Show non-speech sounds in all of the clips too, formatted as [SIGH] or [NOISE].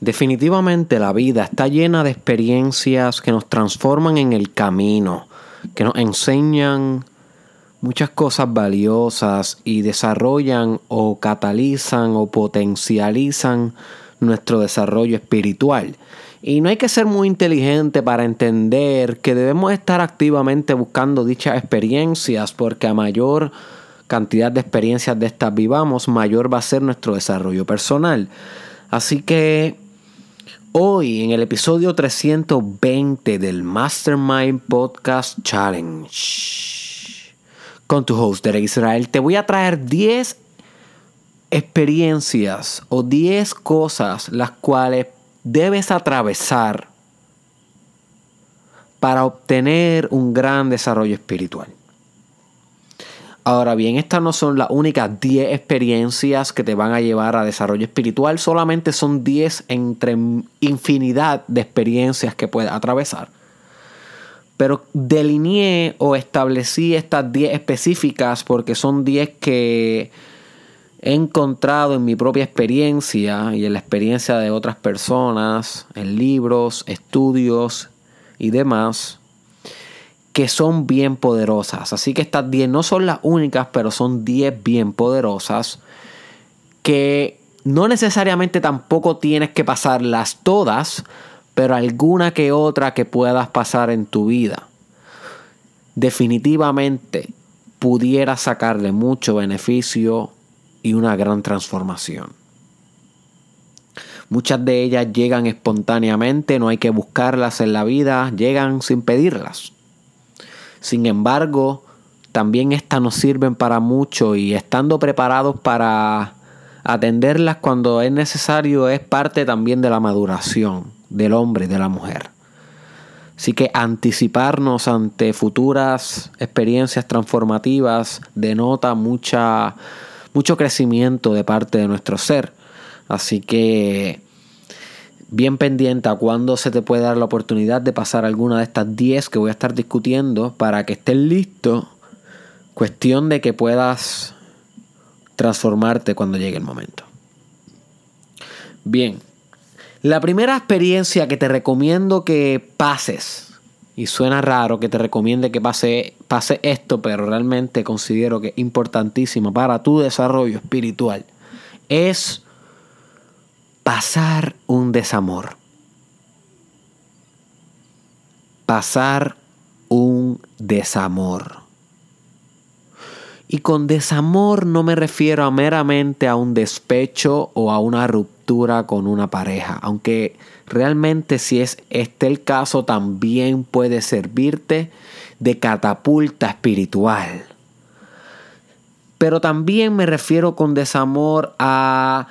Definitivamente la vida está llena de experiencias que nos transforman en el camino, que nos enseñan muchas cosas valiosas y desarrollan o catalizan o potencializan nuestro desarrollo espiritual. Y no hay que ser muy inteligente para entender que debemos estar activamente buscando dichas experiencias porque a mayor cantidad de experiencias de estas vivamos, mayor va a ser nuestro desarrollo personal. Así que Hoy en el episodio 320 del Mastermind Podcast Challenge con tu host Derek Israel te voy a traer 10 experiencias o 10 cosas las cuales debes atravesar para obtener un gran desarrollo espiritual. Ahora bien, estas no son las únicas 10 experiencias que te van a llevar a desarrollo espiritual, solamente son 10 entre infinidad de experiencias que puedes atravesar. Pero delineé o establecí estas 10 específicas porque son 10 que he encontrado en mi propia experiencia y en la experiencia de otras personas, en libros, estudios y demás que son bien poderosas. Así que estas 10 no son las únicas, pero son 10 bien poderosas que no necesariamente tampoco tienes que pasarlas todas, pero alguna que otra que puedas pasar en tu vida. Definitivamente pudiera sacarle mucho beneficio y una gran transformación. Muchas de ellas llegan espontáneamente, no hay que buscarlas en la vida, llegan sin pedirlas. Sin embargo, también estas nos sirven para mucho y estando preparados para atenderlas cuando es necesario es parte también de la maduración del hombre y de la mujer. Así que anticiparnos ante futuras experiencias transformativas denota mucha, mucho crecimiento de parte de nuestro ser. Así que bien pendiente a cuándo se te puede dar la oportunidad de pasar alguna de estas 10 que voy a estar discutiendo para que estés listo. Cuestión de que puedas transformarte cuando llegue el momento. Bien, la primera experiencia que te recomiendo que pases, y suena raro que te recomiende que pase, pase esto, pero realmente considero que es importantísimo para tu desarrollo espiritual, es pasar un desamor. Pasar un desamor. Y con desamor no me refiero a meramente a un despecho o a una ruptura con una pareja, aunque realmente si es este el caso también puede servirte de catapulta espiritual. Pero también me refiero con desamor a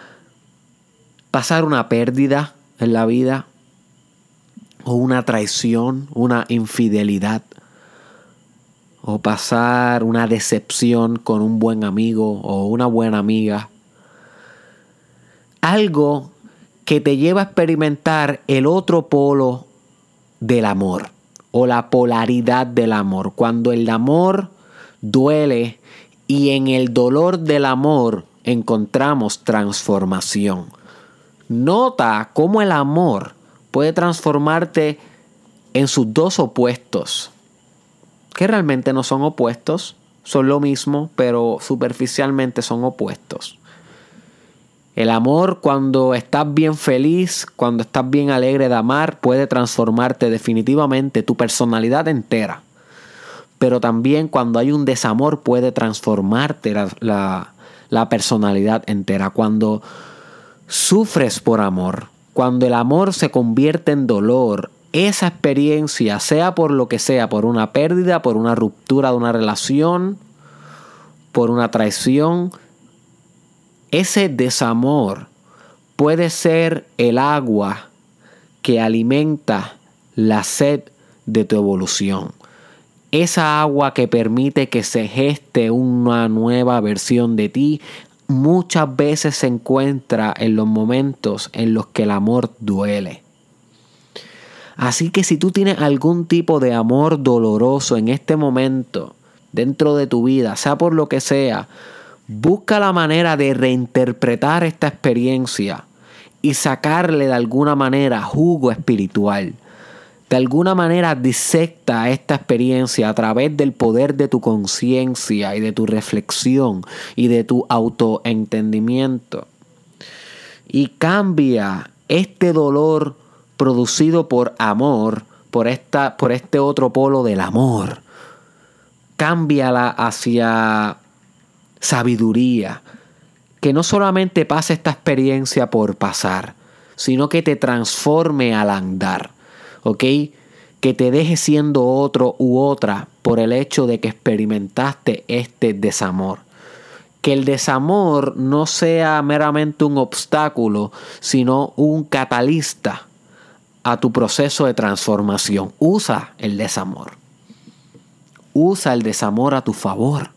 pasar una pérdida en la vida o una traición, una infidelidad o pasar una decepción con un buen amigo o una buena amiga. Algo que te lleva a experimentar el otro polo del amor o la polaridad del amor. Cuando el amor duele y en el dolor del amor encontramos transformación. Nota cómo el amor puede transformarte en sus dos opuestos, que realmente no son opuestos, son lo mismo, pero superficialmente son opuestos. El amor cuando estás bien feliz, cuando estás bien alegre de amar, puede transformarte definitivamente tu personalidad entera. Pero también cuando hay un desamor puede transformarte la, la personalidad entera. Cuando sufres por amor, cuando el amor se convierte en dolor, esa experiencia, sea por lo que sea, por una pérdida, por una ruptura de una relación, por una traición, ese desamor puede ser el agua que alimenta la sed de tu evolución. Esa agua que permite que se geste una nueva versión de ti muchas veces se encuentra en los momentos en los que el amor duele. Así que si tú tienes algún tipo de amor doloroso en este momento dentro de tu vida, sea por lo que sea, busca la manera de reinterpretar esta experiencia y sacarle de alguna manera jugo espiritual. De alguna manera disecta esta experiencia a través del poder de tu conciencia y de tu reflexión y de tu autoentendimiento. Y cambia este dolor producido por amor, por, esta, por este otro polo del amor. Cámbiala hacia sabiduría, que no solamente pase esta experiencia por pasar, sino que te transforme al andar, ¿ok? Que te deje siendo otro u otra por el hecho de que experimentaste este desamor. Que el desamor no sea meramente un obstáculo, sino un catalista a tu proceso de transformación. Usa el desamor. Usa el desamor a tu favor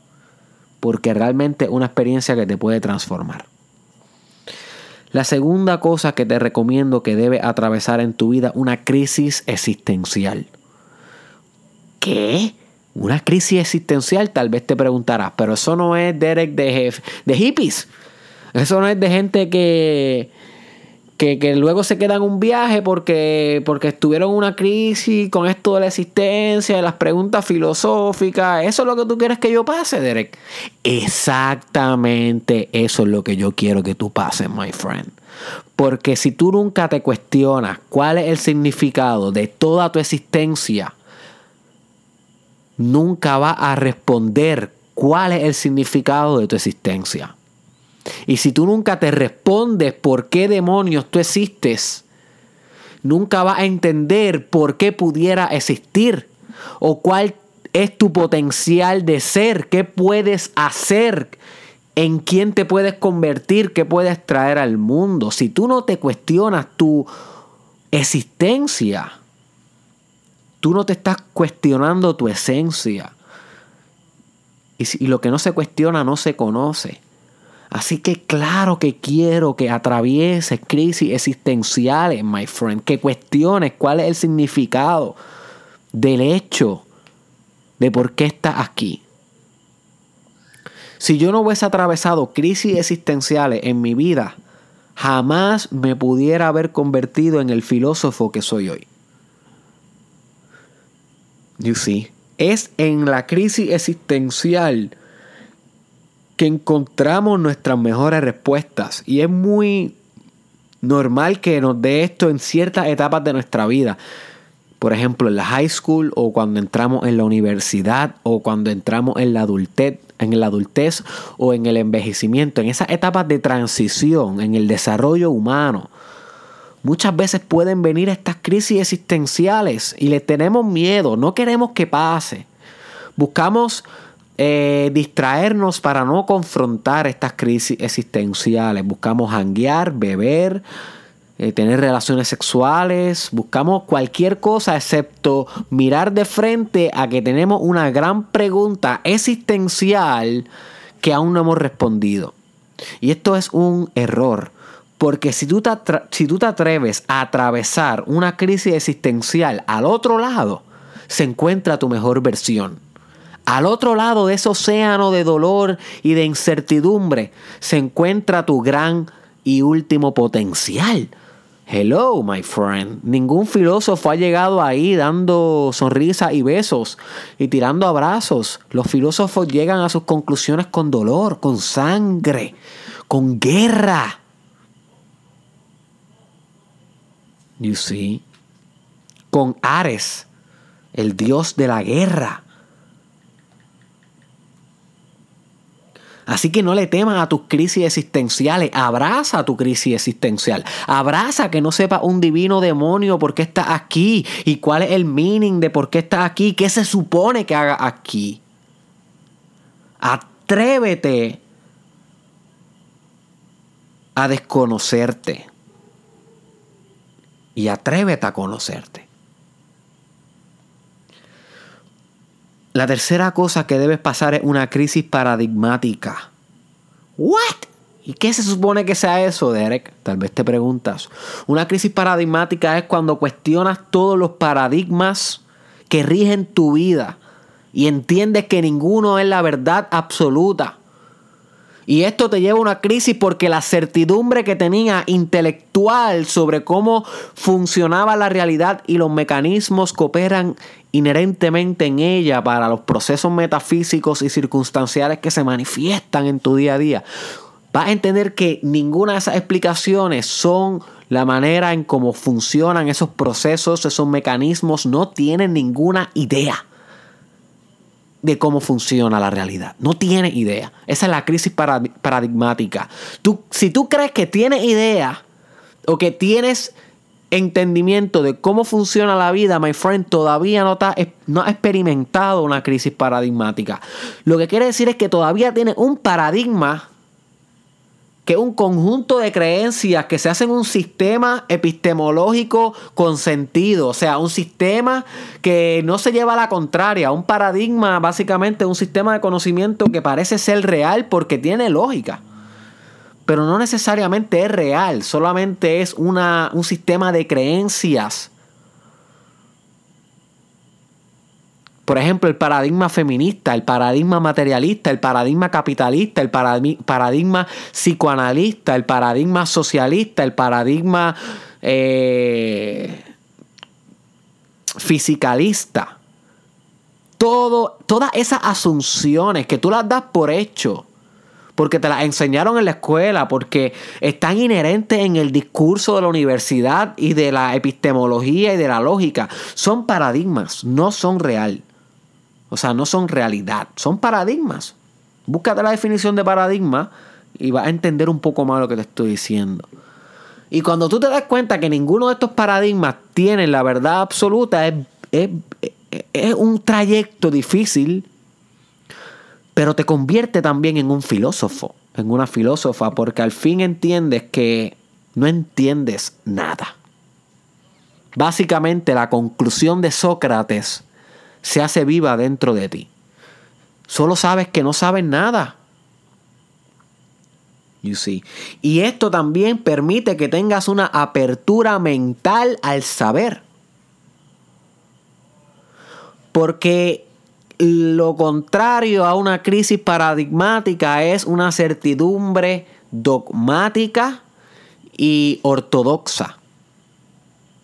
porque realmente es una experiencia que te puede transformar. La segunda cosa que te recomiendo que debe atravesar en tu vida, una crisis existencial. ¿Qué? Una crisis existencial, tal vez te preguntarás, pero eso no es Derek de, de hippies. Eso no es de gente que, que, luego se quedan un viaje porque, porque estuvieron una crisis con esto de la existencia, de las preguntas filosóficas. ¿Eso es lo que tú quieres que yo pase, Derek? Exactamente eso es lo que yo quiero que tú pases, my friend. Porque si tú nunca te cuestionas cuál es el significado de toda tu existencia, nunca vas a responder cuál es el significado de tu existencia. Y si tú nunca te respondes por qué demonios tú existes, nunca vas a entender por qué pudiera existir o cuál es tu potencial de ser, qué puedes hacer, en quién te puedes convertir, qué puedes traer al mundo. Si tú no te cuestionas tu existencia, tú no te estás cuestionando tu esencia. Y, lo que no se cuestiona no se conoce. Así que claro que quiero que atravieses crisis existenciales, my friend, que cuestiones cuál es el significado del hecho de por qué estás aquí. Si yo no hubiese atravesado crisis existenciales en mi vida, jamás me pudiera haber convertido en el filósofo que soy hoy. You see, es en la crisis existencial que encontramos nuestras mejores respuestas. Y es muy normal que nos dé esto en ciertas etapas de nuestra vida. Por ejemplo, en la high school o cuando entramos en la universidad o cuando entramos en la adultez, en la adultez o en el envejecimiento, en esas etapas de transición, en el desarrollo humano. Muchas veces pueden venir estas crisis existenciales y le tenemos miedo, no queremos que pase. Buscamos eh, distraernos para no confrontar estas crisis existenciales. Buscamos hanguear, beber, eh, tener relaciones sexuales, buscamos cualquier cosa excepto mirar de frente a que tenemos una gran pregunta existencial que aún no hemos respondido. Y esto es un error. Porque si tú, te si tú te atreves a atravesar una crisis existencial al otro lado, se encuentra tu mejor versión. Al otro lado de ese océano de dolor y de incertidumbre se encuentra tu gran y último potencial. Hello, my friend. Ningún filósofo ha llegado ahí dando sonrisas y besos y tirando abrazos. Los filósofos llegan a sus conclusiones con dolor, con sangre, con guerra. You see? Con Ares, el dios de la guerra. Así que no le temas a tus crisis existenciales, abraza tu crisis existencial, abraza que no sepa un divino demonio por qué está aquí y cuál es el meaning de por qué está aquí, qué se supone que haga aquí. Atrévete a desconocerte y atrévete a conocerte. La tercera cosa que debes pasar es una crisis paradigmática. ¿What? ¿Y qué se supone que sea eso, Derek? Tal vez te preguntas. Una crisis paradigmática es cuando cuestionas todos los paradigmas que rigen tu vida y entiendes que ninguno es la verdad absoluta. Y esto te lleva a una crisis porque la certidumbre que tenía intelectual sobre cómo funcionaba la realidad y los mecanismos que operan inherentemente en ella para los procesos metafísicos y circunstanciales que se manifiestan en tu día a día, vas a entender que ninguna de esas explicaciones son la manera en cómo funcionan esos procesos, esos mecanismos, no tienen ninguna idea de cómo funciona la realidad. No tiene idea. Esa es la crisis paradigmática. Tú, si tú crees que tienes idea o que tienes entendimiento de cómo funciona la vida, my friend, todavía no, está, no ha experimentado una crisis paradigmática. Lo que quiere decir es que todavía tiene un paradigma que es un conjunto de creencias que se hacen un sistema epistemológico con sentido, o sea, un sistema que no se lleva a la contraria, un paradigma básicamente un sistema de conocimiento que parece ser real porque tiene lógica, pero no necesariamente es real, solamente es una, un sistema de creencias Por ejemplo, el paradigma feminista, el paradigma materialista, el paradigma capitalista, el paradigma psicoanalista, el paradigma socialista, el paradigma eh, fisicalista. Todo, todas esas asunciones que tú las das por hecho, porque te las enseñaron en la escuela, porque están inherentes en el discurso de la universidad y de la epistemología y de la lógica, son paradigmas, no son real. O sea, no son realidad, son paradigmas. Búscate la definición de paradigma y vas a entender un poco más lo que te estoy diciendo. Y cuando tú te das cuenta que ninguno de estos paradigmas tiene la verdad absoluta, es, es un trayecto difícil, pero te convierte también en un filósofo, en una filósofa, porque al fin entiendes que no entiendes nada. Básicamente la conclusión de Sócrates se hace viva dentro de ti. Solo sabes que no sabes nada. You see. Y esto también permite que tengas una apertura mental al saber. Porque lo contrario a una crisis paradigmática es una certidumbre dogmática y ortodoxa.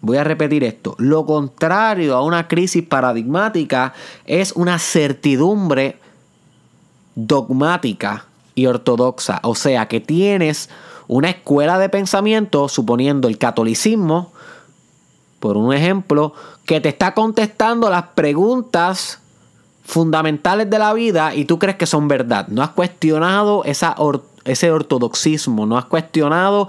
Voy a repetir esto. Lo contrario a una crisis paradigmática es una certidumbre dogmática y ortodoxa. O sea, que tienes una escuela de pensamiento, suponiendo el catolicismo, por un ejemplo, que te está contestando las preguntas fundamentales de la vida y tú crees que son verdad. No has cuestionado esa ese ortodoxismo, no has cuestionado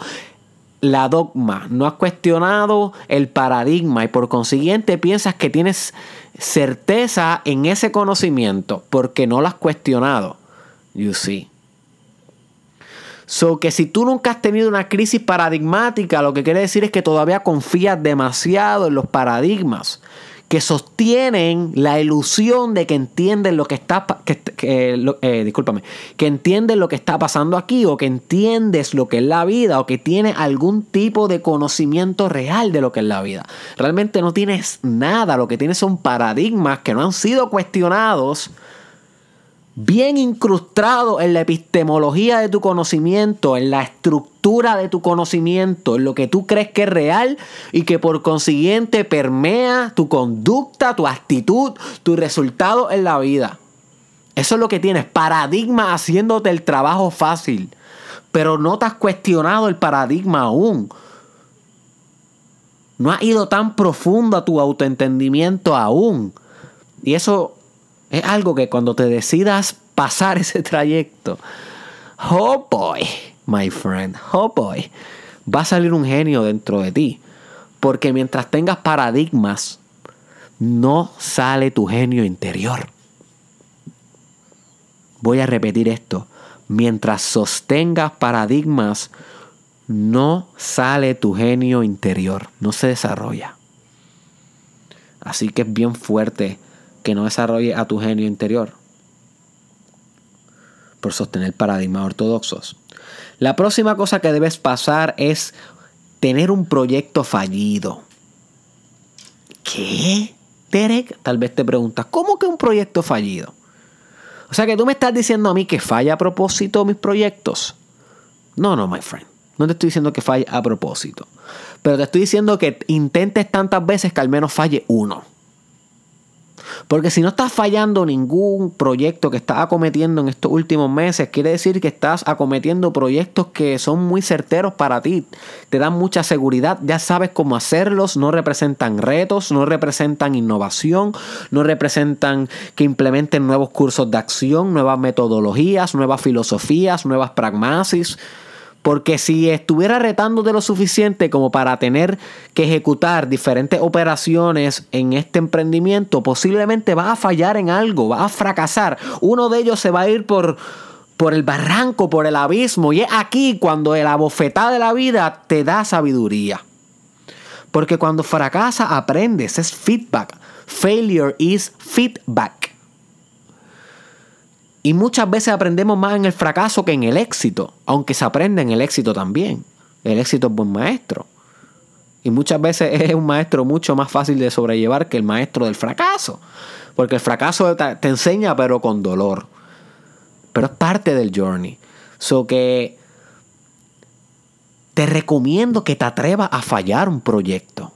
la dogma, no has cuestionado el paradigma y por consiguiente piensas que tienes certeza en ese conocimiento porque no lo has cuestionado. You see. So que si tú nunca has tenido una crisis paradigmática, lo que quiere decir es que todavía confías demasiado en los paradigmas que sostienen la ilusión de que entienden lo que está que, eh, discúlpame, que entienden lo que está pasando aquí o que entiendes lo que es la vida o que tienes algún tipo de conocimiento real de lo que es la vida. Realmente no tienes nada, lo que tienes son paradigmas que no han sido cuestionados bien incrustado en la epistemología de tu conocimiento, en la estructura de tu conocimiento, en lo que tú crees que es real y que por consiguiente permea tu conducta, tu actitud, tu resultado en la vida. Eso es lo que tienes, paradigma haciéndote el trabajo fácil, pero no te has cuestionado el paradigma aún. No has ido tan profundo a tu autoentendimiento aún. Y eso es algo que cuando te decidas pasar ese trayecto, oh boy, my friend, oh boy, va a salir un genio dentro de ti. Porque mientras tengas paradigmas, no sale tu genio interior. Voy a repetir esto. Mientras sostengas paradigmas, no sale tu genio interior, no se desarrolla. Así que es bien fuerte que no desarrolle a tu genio interior por sostener paradigmas ortodoxos. La próxima cosa que debes pasar es tener un proyecto fallido. ¿Qué? Derek, tal vez te preguntas, ¿cómo que un proyecto fallido? O sea que tú me estás diciendo a mí que falla a propósito mis proyectos. No, no, my friend. No te estoy diciendo que falle a propósito. Pero te estoy diciendo que intentes tantas veces que al menos falle uno. Porque si no estás fallando ningún proyecto que estás acometiendo en estos últimos meses, quiere decir que estás acometiendo proyectos que son muy certeros para ti. Te dan mucha seguridad, ya sabes cómo hacerlos, no representan retos, no representan innovación, no representan que implementen nuevos cursos de acción, nuevas metodologías, nuevas filosofías, nuevas pragmasis. Porque si estuviera retándote lo suficiente como para tener que ejecutar diferentes operaciones en este emprendimiento, posiblemente va a fallar en algo, va a fracasar. Uno de ellos se va a ir por, por el barranco, por el abismo. Y es aquí cuando la bofetada de la vida te da sabiduría. Porque cuando fracasa aprendes, es feedback. Failure is feedback. Y muchas veces aprendemos más en el fracaso que en el éxito, aunque se aprende en el éxito también. El éxito es buen maestro. Y muchas veces es un maestro mucho más fácil de sobrellevar que el maestro del fracaso. Porque el fracaso te enseña pero con dolor. Pero es parte del journey. So que te recomiendo que te atrevas a fallar un proyecto.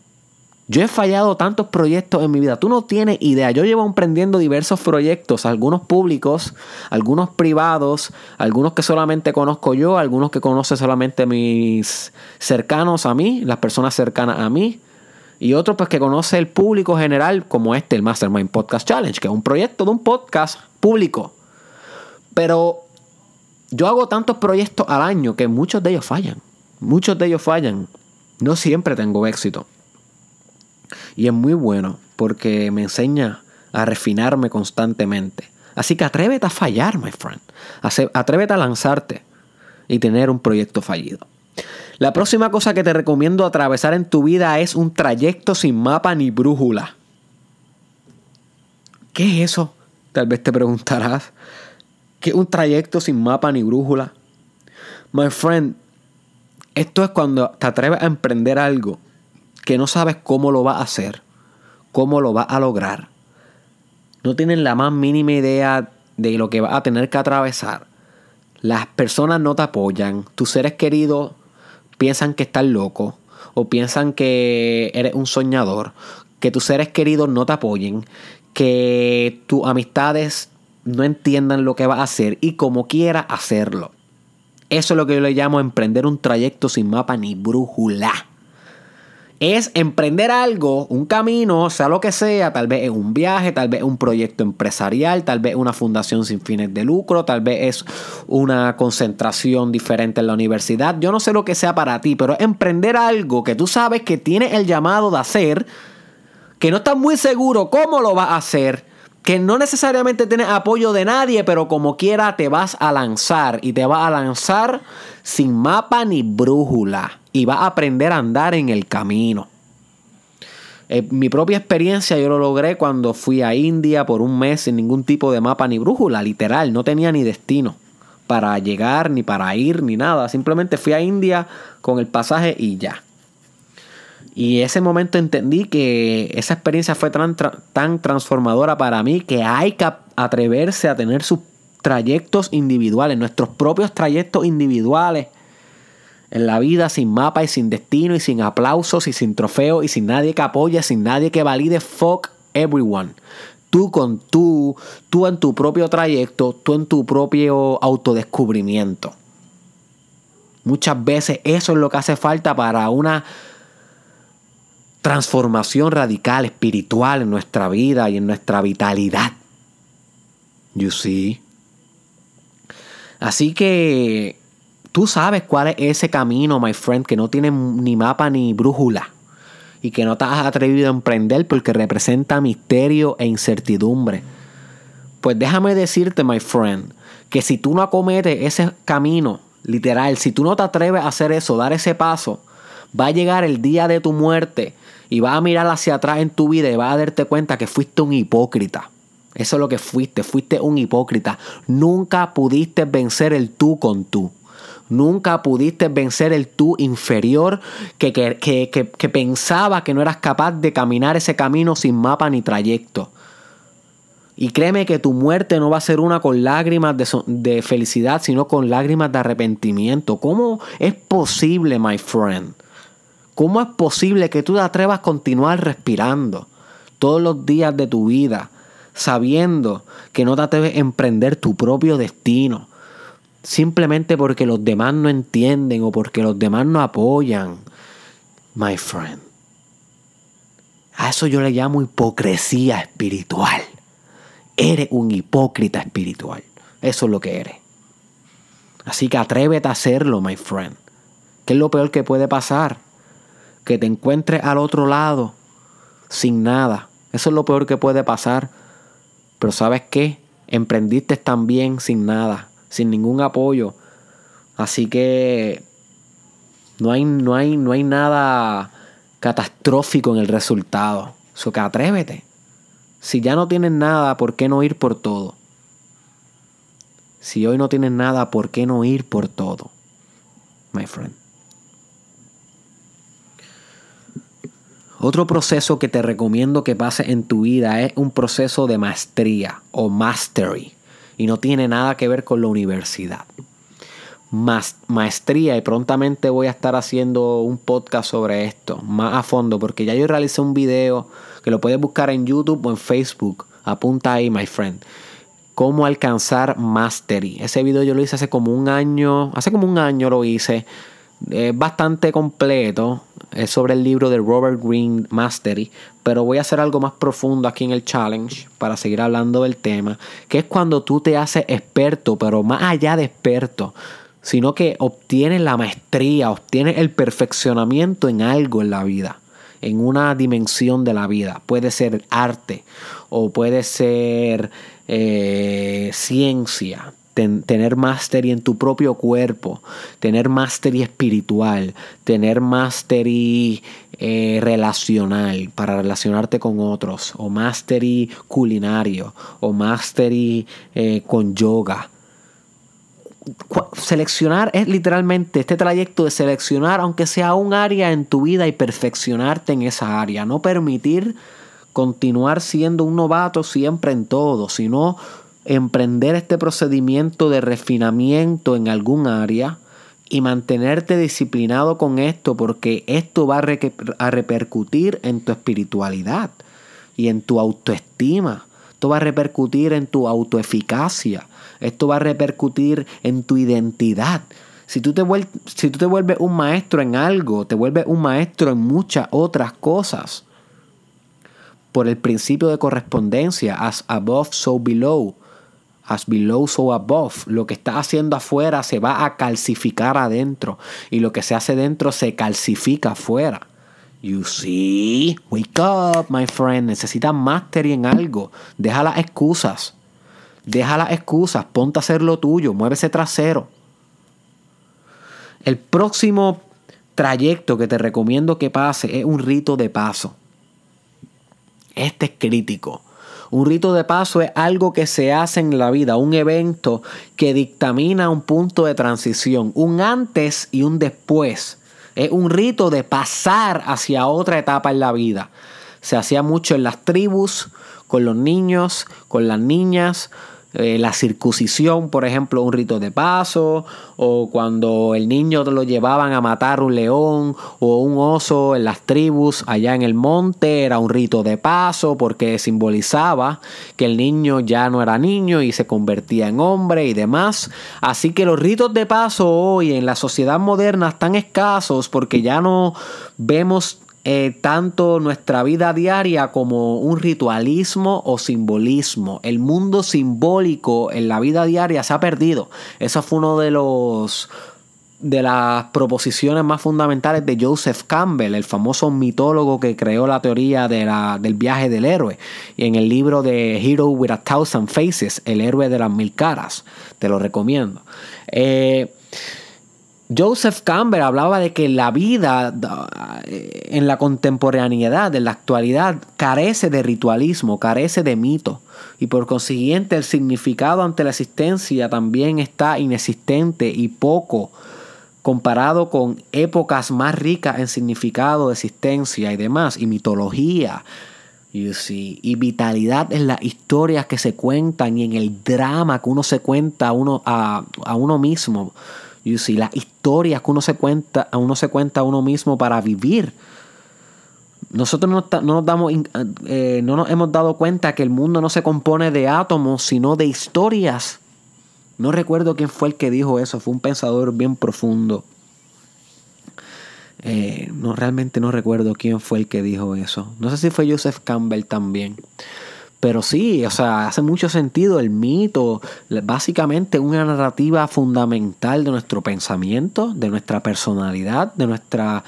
Yo he fallado tantos proyectos en mi vida. Tú no tienes idea. Yo llevo emprendiendo diversos proyectos, algunos públicos, algunos privados, algunos que solamente conozco yo, algunos que conoce solamente mis cercanos a mí, las personas cercanas a mí, y otros pues que conoce el público general, como este, el Mastermind Podcast Challenge, que es un proyecto de un podcast público. Pero yo hago tantos proyectos al año que muchos de ellos fallan. Muchos de ellos fallan. No siempre tengo éxito. Y es muy bueno porque me enseña a refinarme constantemente. Así que atrévete a fallar, my friend. Atrévete a lanzarte y tener un proyecto fallido. La próxima cosa que te recomiendo atravesar en tu vida es un trayecto sin mapa ni brújula. ¿Qué es eso? Tal vez te preguntarás. ¿Qué es un trayecto sin mapa ni brújula? My friend, esto es cuando te atreves a emprender algo que no sabes cómo lo va a hacer, cómo lo va a lograr. No tienen la más mínima idea de lo que va a tener que atravesar. Las personas no te apoyan. Tus seres queridos piensan que estás loco o piensan que eres un soñador. Que tus seres queridos no te apoyen. Que tus amistades no entiendan lo que vas a hacer y como quiera hacerlo. Eso es lo que yo le llamo emprender un trayecto sin mapa ni brújula es emprender algo, un camino, sea lo que sea, tal vez es un viaje, tal vez un proyecto empresarial, tal vez una fundación sin fines de lucro, tal vez es una concentración diferente en la universidad. Yo no sé lo que sea para ti, pero emprender algo que tú sabes que tiene el llamado de hacer, que no estás muy seguro cómo lo vas a hacer, que no necesariamente tienes apoyo de nadie, pero como quiera te vas a lanzar y te vas a lanzar sin mapa ni brújula y vas a aprender a andar en el camino. En mi propia experiencia yo lo logré cuando fui a India por un mes sin ningún tipo de mapa ni brújula, literal, no tenía ni destino para llegar, ni para ir, ni nada. Simplemente fui a India con el pasaje y ya. Y ese momento entendí que esa experiencia fue tan, tan transformadora para mí que hay que atreverse a tener sus trayectos individuales, nuestros propios trayectos individuales en la vida sin mapa y sin destino y sin aplausos y sin trofeo y sin nadie que apoye, sin nadie que valide. Fuck everyone. Tú con tú, tú en tu propio trayecto, tú en tu propio autodescubrimiento. Muchas veces eso es lo que hace falta para una transformación radical espiritual en nuestra vida y en nuestra vitalidad. You see? Así que Tú sabes cuál es ese camino, my friend, que no tiene ni mapa ni brújula y que no te has atrevido a emprender porque representa misterio e incertidumbre. Pues déjame decirte, my friend, que si tú no acometes ese camino, literal, si tú no te atreves a hacer eso, dar ese paso, va a llegar el día de tu muerte y vas a mirar hacia atrás en tu vida y vas a darte cuenta que fuiste un hipócrita. Eso es lo que fuiste, fuiste un hipócrita. Nunca pudiste vencer el tú con tú. Nunca pudiste vencer el tú inferior que, que, pensaba que no eras capaz de caminar ese camino sin mapa ni trayecto. Y créeme que tu muerte no va a ser una con lágrimas de, de, felicidad, sino con lágrimas de arrepentimiento. ¿Cómo es posible, my friend? ¿Cómo es posible que tú te atrevas a continuar respirando todos los días de tu vida, sabiendo que no te atreves a emprender tu propio destino? Simplemente porque los demás no entienden o porque los demás no apoyan, my friend. A eso yo le llamo hipocresía espiritual. Eres un hipócrita espiritual. Eso es lo que eres. Así que atrévete a hacerlo, my friend. ¿Qué es lo peor que puede pasar? Que te encuentres al otro lado sin nada. Eso es lo peor que puede pasar. Pero ¿sabes qué? Emprendiste también sin nada, sin ningún apoyo. Así que no hay, no hay, no hay nada catastrófico en el resultado. Eso que atrévete. Si ya no tienes nada, ¿por qué no ir por todo? Si hoy no tienes nada, ¿por qué no ir por todo? My friend. Otro proceso que te recomiendo que pase en tu vida es un proceso de maestría o mastery. Y no tiene nada que ver con la universidad maestría y prontamente voy a estar haciendo un podcast sobre esto más a fondo porque ya yo realicé un video que lo puedes buscar en YouTube o en Facebook. Apunta ahí, my friend. Cómo alcanzar mastery. Ese video yo lo hice hace como un año. Hace como un año lo hice. Es bastante completo. Es sobre el libro de Robert Greene Mastery. Pero voy a hacer algo más profundo aquí en el challenge para seguir hablando del tema. Que es cuando tú te haces experto, pero más allá de experto sino que obtienes la maestría, obtienes el perfeccionamiento en algo en la vida, en una dimensión de la vida. Puede ser arte o puede ser eh, ciencia, tener mastery en tu propio cuerpo, tener mastery espiritual, tener mastery eh, relacional para relacionarte con otros, o mastery culinario, o mastery eh, con yoga seleccionar es literalmente este trayecto de seleccionar, aunque sea un área en tu vida y perfeccionarte en esa área. No permitir continuar siendo un novato siempre en todo, sino emprender este procedimiento de refinamiento en algún área y mantenerte disciplinado con esto porque esto va a, repercutir en tu espiritualidad y en tu autoestima. Esto va a repercutir en tu autoeficacia esto va a repercutir en tu identidad. Si tú, te vuelves, si tú te vuelves un maestro en algo, te vuelves un maestro en muchas otras cosas. Por el principio de correspondencia, as above, so below. As below, so above. Lo que está haciendo afuera se va a calcificar adentro. Y lo que se hace dentro se calcifica afuera. You see, wake up, my friend. Necesitas mastery en algo. Deja las excusas. Deja las excusas, ponte a hacer lo tuyo, mueve ese trasero. El próximo trayecto que te recomiendo que pase es un rito de paso. Este es crítico. Un rito de paso es algo que se hace en la vida, un evento que dictamina un punto de transición, un antes y un después. Es un rito de pasar hacia otra etapa en la vida. Se hacía mucho en las tribus, con los niños, con las niñas, eh, la circuncisión, por ejemplo, un rito de paso, o cuando el niño lo llevaban a matar un león o un oso en las tribus allá en el monte, era un rito de paso porque simbolizaba que el niño ya no era niño y se convertía en hombre y demás. Así que los ritos de paso hoy en la sociedad moderna están escasos porque ya no vemos eh, tanto nuestra vida diaria como un ritualismo o simbolismo. El mundo simbólico en la vida diaria se ha perdido. Esa fue uno de los de las proposiciones más fundamentales de Joseph Campbell, el famoso mitólogo que creó la teoría de la, del viaje del héroe. Y en el libro de Hero with a Thousand Faces, el héroe de las mil caras. Te lo recomiendo. Eh, Joseph Campbell hablaba de que la vida eh, en la contemporaneidad, en la actualidad, carece de ritualismo, carece de mito. Y por consiguiente el significado ante la existencia también está inexistente y poco comparado con épocas más ricas en significado de existencia y demás, y mitología. Y vitalidad en las historias que se cuentan y en el drama que uno se cuenta a uno, a, uno mismo. You see. Las historias que uno se cuenta, a uno se cuenta a uno mismo para vivir. Nosotros no, nos damos, eh, no nos hemos dado cuenta que el mundo no se compone de átomos, sino de historias. No recuerdo quién fue el que dijo eso, fue un pensador bien profundo. Eh, no, realmente no recuerdo quién fue el que dijo eso. No sé si fue Joseph Campbell también. Pero sí, o sea, hace mucho sentido el mito, básicamente una narrativa fundamental de nuestro pensamiento, de nuestra personalidad, de nuestra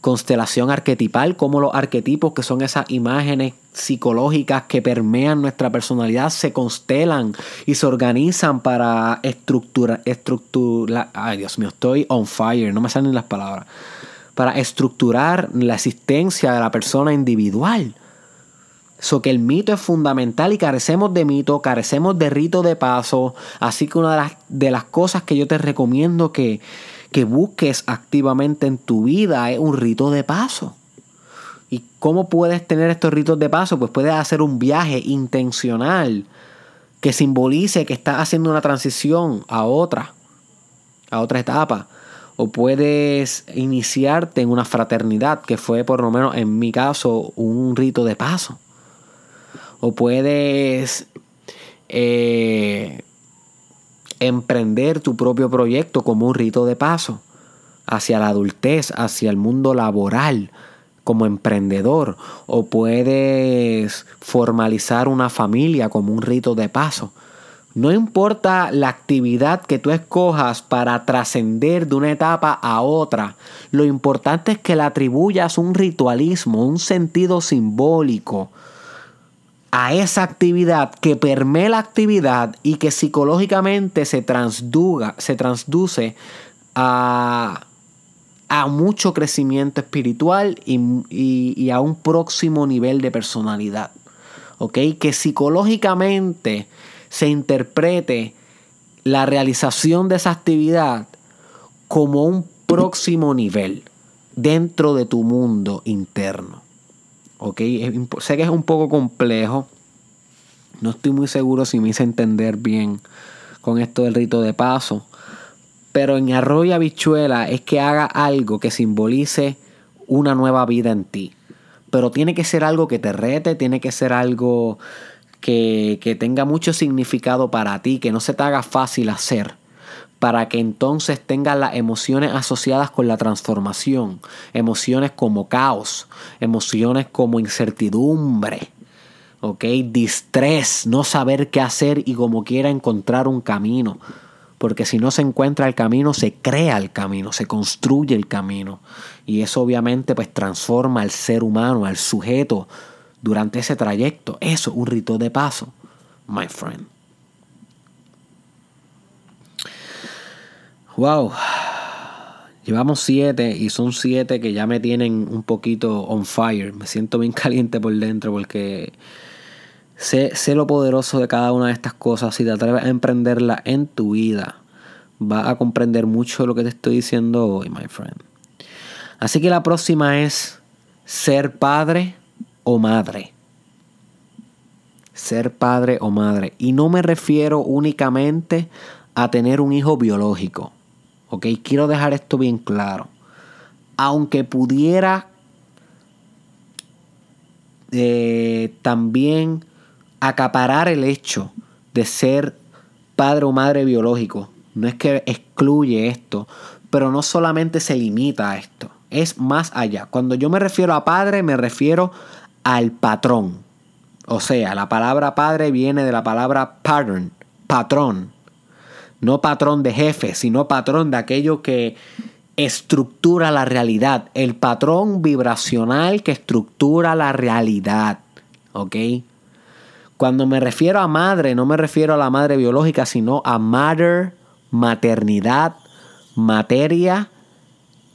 constelación arquetipal, como los arquetipos, que son esas imágenes psicológicas que permean nuestra personalidad, se constelan y se organizan para estructurar, estructura, ay Dios mío, estoy on fire, no me salen las palabras para estructurar la existencia de la persona individual. So que el mito es fundamental y carecemos de mito, carecemos de rito de paso. Así que una de las, de las cosas que yo te recomiendo que, que busques activamente en tu vida es un rito de paso. ¿Y cómo puedes tener estos ritos de paso? Pues puedes hacer un viaje intencional que simbolice que estás haciendo una transición a otra, a otra etapa o puedes iniciarte en una fraternidad, que fue por lo menos en mi caso un rito de paso. O puedes eh, emprender tu propio proyecto como un rito de paso hacia la adultez, hacia el mundo laboral como emprendedor. O puedes formalizar una familia como un rito de paso. No importa la actividad que tú escojas para trascender de una etapa a otra, lo importante es que le atribuyas un ritualismo, un sentido simbólico a esa actividad que permee la actividad y que psicológicamente se, transduga, se transduce a, mucho crecimiento espiritual y, y, a un próximo nivel de personalidad. ¿Ok? Que psicológicamente se interprete la realización de esa actividad como un próximo nivel dentro de tu mundo interno. ¿Ok? Sé que es un poco complejo. No estoy muy seguro si me hice entender bien con esto del rito de paso. Pero en arroyo habichuela es que haga algo que simbolice una nueva vida en ti. Pero tiene que ser algo que te rete, tiene que ser algo que, tenga mucho significado para ti, que no se te haga fácil hacer para que entonces tengas las emociones asociadas con la transformación, emociones como caos, emociones como incertidumbre, ¿ok? Distrés, no saber qué hacer y como quiera encontrar un camino, porque si no se encuentra el camino, se crea el camino, se construye el camino, y eso obviamente pues transforma al ser humano, al sujeto, durante ese trayecto. Eso es un rito de paso, my friend. Wow. Llevamos siete y son siete que ya me tienen un poquito on fire. Me siento bien [LAUGHS] caliente por dentro porque sé, sé lo poderoso de cada una de estas cosas. Si te atreves a emprenderla en tu vida, vas a comprender mucho lo que te estoy diciendo hoy, my friend. Así que la próxima es ser padre o madre. Ser padre o madre. Y no me refiero únicamente a tener un hijo biológico. ¿Ok? Quiero dejar esto bien claro. Aunque pudiera eh, también acaparar el hecho de ser padre o madre biológico. No es que excluye esto, pero no solamente se limita a esto, es más allá. Cuando yo me refiero a padre, me refiero al patrón. O sea, la palabra padre viene de la palabra pattern, patrón. No patrón de jefe, sino patrón de aquello que estructura la realidad. El patrón vibracional que estructura la realidad. ¿Ok? Cuando me refiero a madre, no me refiero a la madre biológica, sino a mother, maternidad, materia,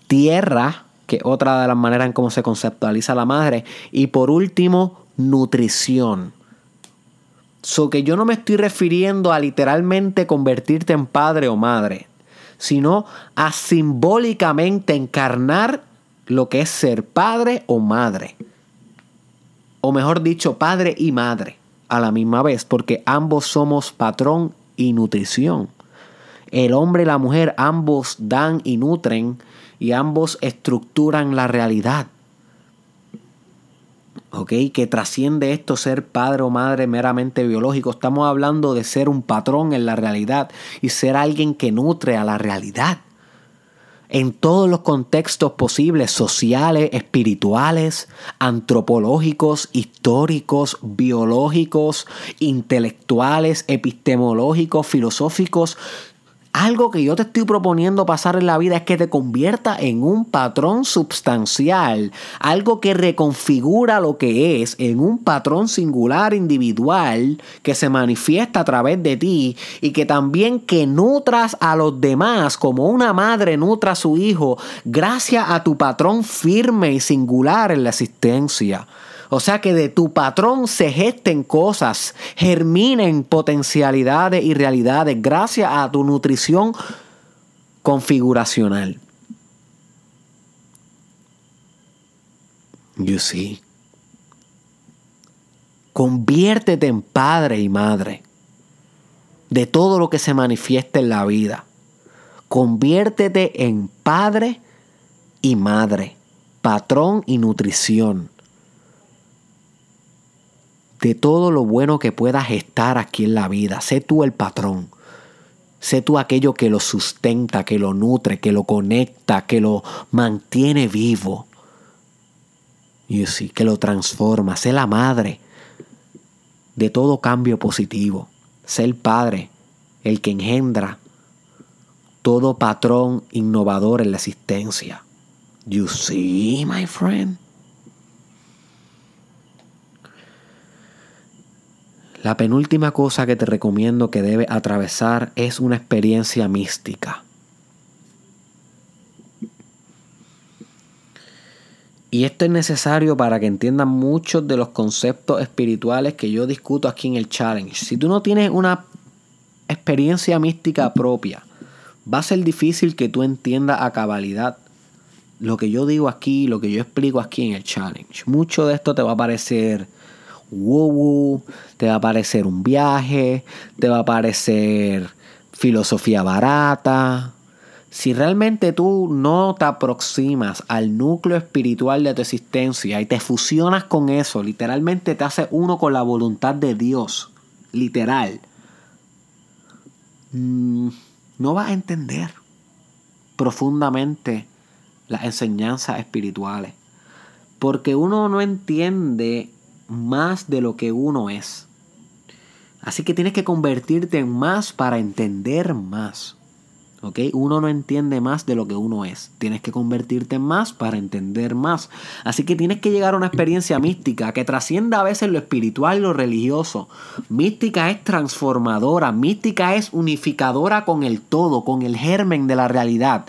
tierra, que otra de las maneras en cómo se conceptualiza la madre. Y por último, nutrición. So que yo no me estoy refiriendo a literalmente convertirte en padre o madre, sino a simbólicamente encarnar lo que es ser padre o madre. o mejor dicho, padre y madre a la misma vez, porque ambos somos patrón y nutrición. El hombre y la mujer ambos dan y nutren y ambos estructuran la realidad. Que trasciende esto ser padre o madre meramente biológico. Estamos hablando de ser un patrón en la realidad y ser alguien que nutre a la realidad en todos los contextos posibles, sociales, espirituales, antropológicos, históricos, biológicos, intelectuales, epistemológicos, filosóficos. Algo que yo te estoy proponiendo pasar en la vida es que te convierta en un patrón substancial, algo que reconfigura lo que es en un patrón singular individual que se manifiesta a través de ti y que también que nutras a los demás como una madre nutra a su hijo gracias a tu patrón firme y singular en la existencia. O sea que de tu patrón se gesten cosas, germinen potencialidades y realidades gracias a tu nutrición configuracional. You see. Conviértete en padre y madre de todo lo que se manifiesta en la vida. Conviértete en padre y madre, patrón y nutrición de todo lo bueno que puedas estar aquí en la vida. Sé tú el patrón. Sé tú aquello que lo sustenta, que lo nutre, que lo conecta, que lo mantiene vivo. Y sí, que lo transforma. Sé la madre de todo cambio positivo. Sé el padre, el que engendra todo patrón innovador en la existencia. You see, my friend. La penúltima cosa que te recomiendo que debes atravesar es una experiencia mística. Y esto es necesario para que entiendan muchos de los conceptos espirituales que yo discuto aquí en el challenge. Si tú no tienes una experiencia mística propia, va a ser difícil que tú entiendas a cabalidad lo que yo digo aquí, lo que yo explico aquí en el challenge. Mucho de esto te va a parecer woo, te va a parecer un viaje, te va a parecer filosofía barata. Si realmente tú no te aproximas al núcleo espiritual de tu existencia y te fusionas con eso, literalmente te hace uno con la voluntad de Dios, literal, mm, no vas a entender profundamente las enseñanzas espirituales. Porque uno no entiende más de lo que uno es. Así que tienes que convertirte en más para entender más. ¿Ok? Uno no entiende más de lo que uno es. Tienes que convertirte en más para entender más. Así que tienes que llegar a una experiencia mística que trascienda a veces lo espiritual lo religioso. Mística es transformadora. Mística es unificadora con el todo, con el germen de la realidad,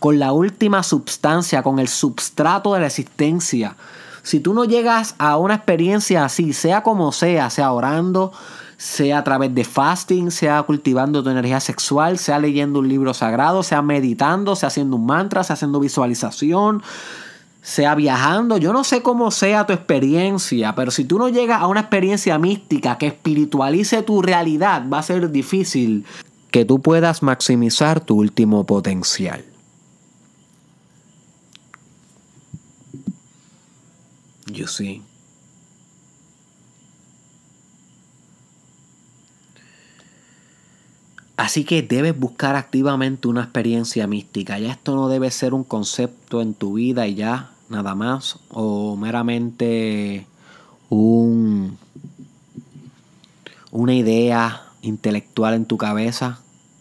con la última substancia, con el substrato de la existencia. Si tú no llegas a una experiencia así, sea como sea, sea orando, sea a través de fasting, sea cultivando tu energía sexual, sea leyendo un libro sagrado, sea meditando, sea haciendo un mantra, sea haciendo visualización, sea viajando, yo no sé cómo sea tu experiencia, pero si tú no llegas a una experiencia mística que espiritualice tu realidad, va a ser difícil que tú puedas maximizar tu último potencial. Yo sí. Así que debes buscar activamente una experiencia mística. Ya esto no debe ser un concepto en tu vida y ya, nada más. O meramente un, una idea intelectual en tu cabeza.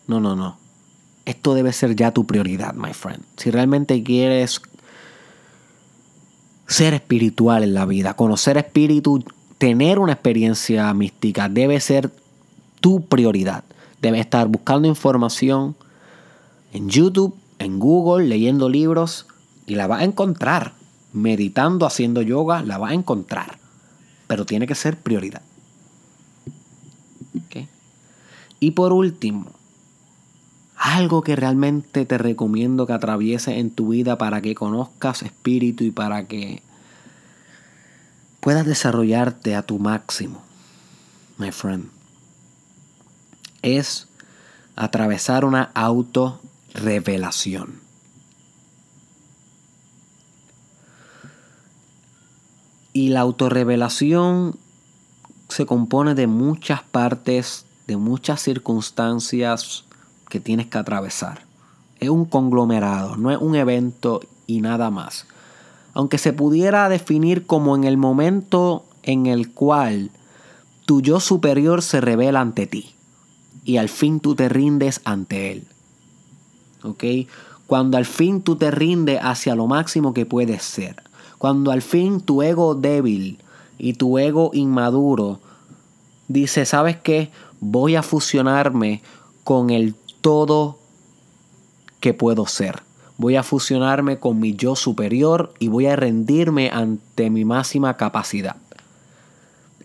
No, no, no. Esto debe ser ya tu prioridad, my friend. Si realmente quieres ser espiritual en la vida, conocer espíritu, tener una experiencia mística debe ser tu prioridad. Debes estar buscando información en YouTube, en Google, leyendo libros y la vas a encontrar. Meditando, haciendo yoga, la vas a encontrar. Pero tiene que ser prioridad. Y por último, algo que realmente te recomiendo que atravieses en tu vida para que conozcas espíritu y para que puedas desarrollarte a tu máximo, my friend, es atravesar una autorrevelación. Y la autorrevelación se compone de muchas partes, de muchas circunstancias que tienes que atravesar. Es un conglomerado, no es un evento y nada más. Aunque se pudiera definir como en el momento en el cual tu yo superior se revela ante ti y al fin tú te rindes ante él. ¿Ok? Cuando al fin tú te rindes hacia lo máximo que puedes ser. Cuando al fin tu ego débil y tu ego inmaduro dice, ¿sabes qué? Voy a fusionarme con el todo que puedo ser. Voy a fusionarme con mi yo superior y voy a rendirme ante mi máxima capacidad.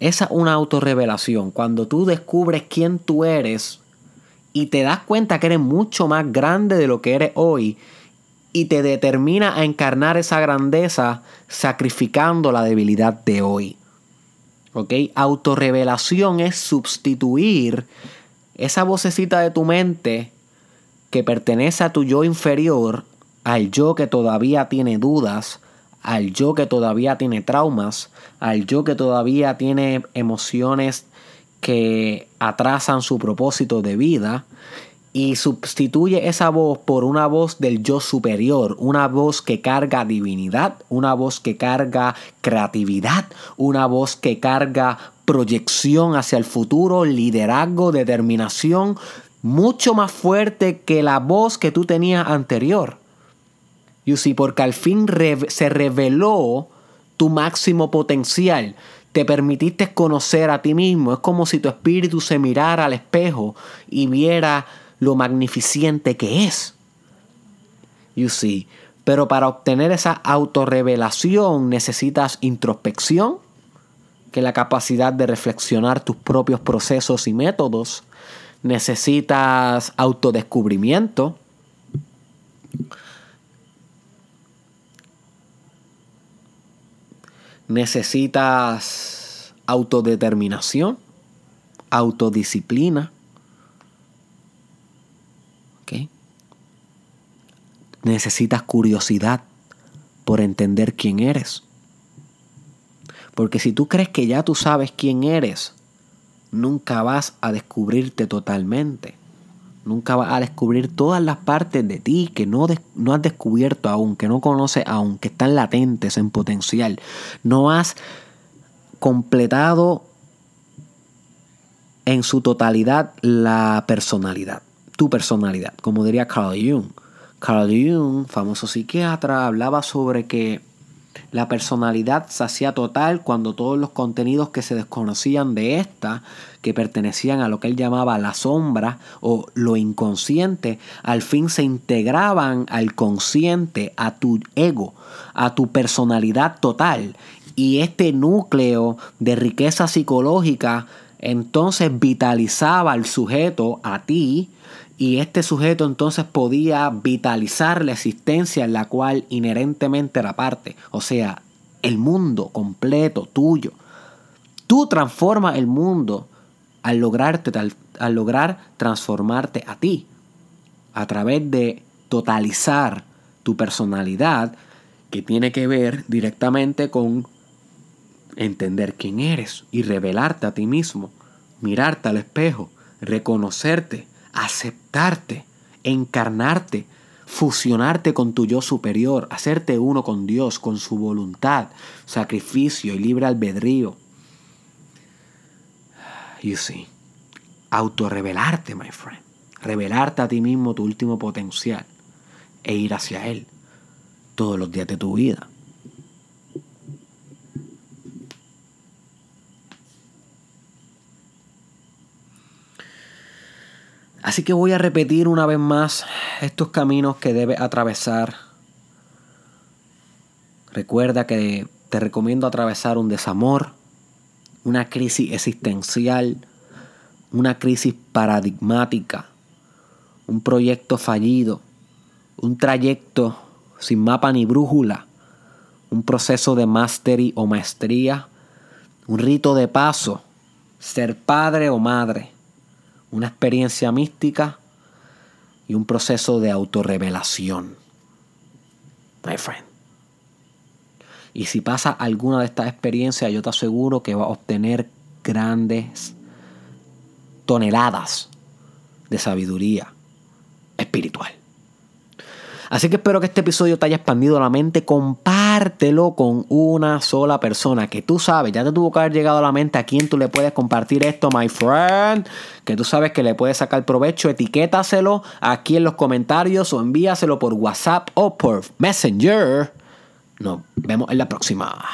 Esa es una autorrevelación. Cuando tú descubres quién tú eres y te das cuenta que eres mucho más grande de lo que eres hoy y te determina a encarnar esa grandeza sacrificando la debilidad de hoy. ¿Ok? Autorrevelación es sustituir esa vocecita de tu mente que pertenece a tu yo inferior, al yo que todavía tiene dudas, al yo que todavía tiene traumas, al yo que todavía tiene emociones que atrasan su propósito de vida y sustituye esa voz por una voz del yo superior, una voz que carga divinidad, una voz que carga creatividad, una voz que carga proyección hacia el futuro, liderazgo, determinación, mucho más fuerte que la voz que tú tenías anterior. You see, porque al fin se reveló tu máximo potencial. Te permitiste conocer a ti mismo. Es como si tu espíritu se mirara al espejo y viera lo magnificente que es. You see. Pero para obtener esa autorrevelación necesitas introspección, que es la capacidad de reflexionar tus propios procesos y métodos. Necesitas autodescubrimiento necesitas autodeterminación, autodisciplina. Necesitas curiosidad por entender quién eres. Porque si tú crees que ya tú sabes quién eres, nunca vas a descubrirte totalmente. Nunca vas a descubrir todas las partes de ti que no, has descubierto aún, que no conoces aún, que están latentes en potencial. No has completado en su totalidad la personalidad, tu personalidad, como diría Carl Jung. Carl Jung, famoso psiquiatra, hablaba sobre que la personalidad se hacía total cuando todos los contenidos que se desconocían de esta, que pertenecían a lo que él llamaba la sombra o lo inconsciente, al fin se integraban al consciente, a tu ego, a tu personalidad total. Y este núcleo de riqueza psicológica entonces vitalizaba al sujeto, a ti, y este sujeto entonces podía vitalizar la existencia en la cual inherentemente era parte, o sea, el mundo completo tuyo. Tú transformas el mundo al, lograrte, al lograr transformarte a ti, a través de totalizar tu personalidad, que tiene que ver directamente con entender quién eres y revelarte a ti mismo, mirarte al espejo, reconocerte, aceptarte, encarnarte, fusionarte con tu yo superior, hacerte uno con Dios, con su voluntad, sacrificio y libre albedrío. You see, autorrevelarte, my friend, revelarte a ti mismo tu último potencial e ir hacia Él todos los días de tu vida. Así que voy a repetir una vez más estos caminos que debes atravesar. Recuerda que te recomiendo atravesar un desamor, una crisis existencial, una crisis paradigmática, un proyecto fallido, un trayecto sin mapa ni brújula, un proceso de mastery o maestría un rito de paso, ser padre o madre, una experiencia mística y un proceso de autorrevelación. My friend. Y si pasa alguna de estas experiencias, yo te aseguro que va a obtener grandes toneladas de sabiduría espiritual. Así que espero que este episodio te haya expandido la mente. Compártelo con una sola persona que tú sabes, ya te tuvo que haber llegado a la mente a quién tú le puedes compartir esto, my friend. Que tú sabes que le puedes sacar provecho. Etiquétaselo aquí en los comentarios o envíaselo por WhatsApp o por Messenger. Nos vemos en la próxima.